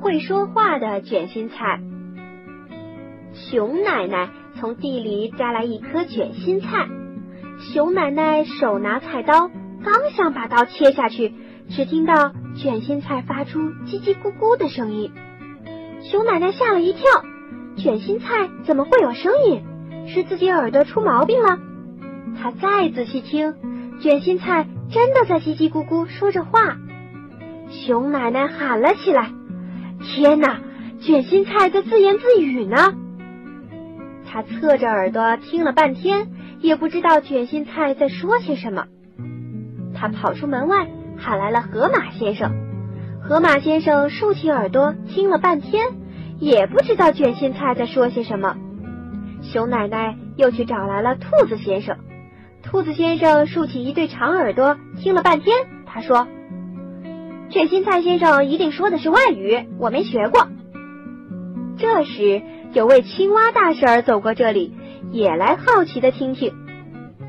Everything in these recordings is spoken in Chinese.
会说话的卷心菜。熊奶奶从地里摘来一颗卷心菜，熊奶奶手拿菜刀，刚想把刀切下去，只听到卷心菜发出叽叽咕咕的声音。熊奶奶吓了一跳，卷心菜怎么会有声音？是自己耳朵出毛病了？她再仔细听，卷心菜真的在叽叽咕咕说着话。熊奶奶喊了起来：“天哪，卷心菜在自言自语呢！”他侧着耳朵听了半天，也不知道卷心菜在说些什么。他跑出门外，喊来了河马先生。河马先生竖起耳朵听了半天，也不知道卷心菜在说些什么。熊奶奶又去找来了兔子先生。兔子先生竖起一对长耳朵听了半天，他说：“卷心菜先生一定说的是外语，我没学过。”这时，有位青蛙大婶走过这里，也来好奇的听听。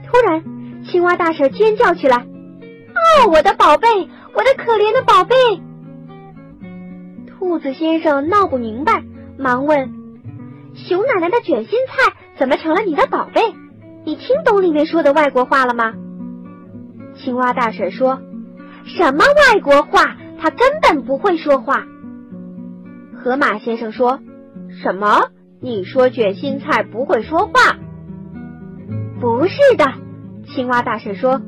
突然，青蛙大婶尖叫起来：“哦，我的宝贝，我的可怜的宝贝！”兔子先生闹不明白，忙问：“熊奶奶的卷心菜怎么成了你的宝贝？你听懂里面说的外国话了吗？”青蛙大婶说：“什么外国话？他根本不会说话。”河马先生说：“什么？你说卷心菜不会说话？”不是的，青蛙大婶说：“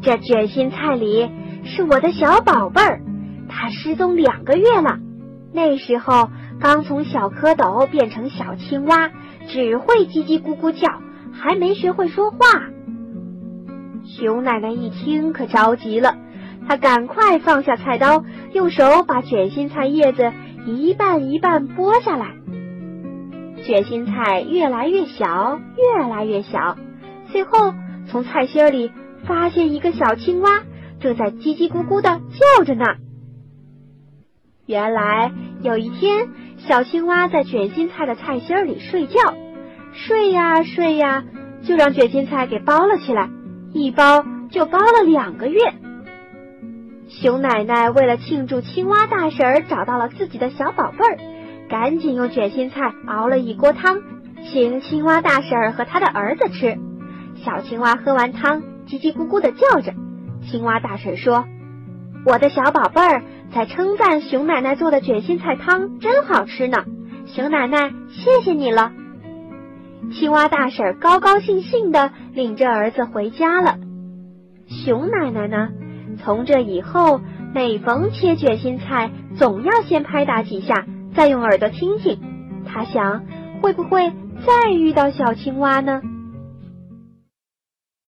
这卷心菜里是我的小宝贝儿。”他失踪两个月了，那时候刚从小蝌蚪变成小青蛙，只会叽叽咕咕叫，还没学会说话。熊奶奶一听可着急了，她赶快放下菜刀，用手把卷心菜叶子一半一半剥下来。卷心菜越来越小，越来越小，最后从菜心里发现一个小青蛙，正在叽叽咕咕的叫着呢。原来有一天，小青蛙在卷心菜的菜心里睡觉，睡呀睡呀，就让卷心菜给包了起来，一包就包了两个月。熊奶奶为了庆祝青蛙大婶儿找到了自己的小宝贝儿，赶紧用卷心菜熬了一锅汤，请青蛙大婶儿和他的儿子吃。小青蛙喝完汤，叽叽咕咕的叫着。青蛙大婶说：“我的小宝贝儿。”在称赞熊奶奶做的卷心菜汤真好吃呢，熊奶奶谢谢你了。青蛙大婶高高兴兴的领着儿子回家了。熊奶奶呢，从这以后每逢切卷心菜，总要先拍打几下，再用耳朵听听。她想，会不会再遇到小青蛙呢？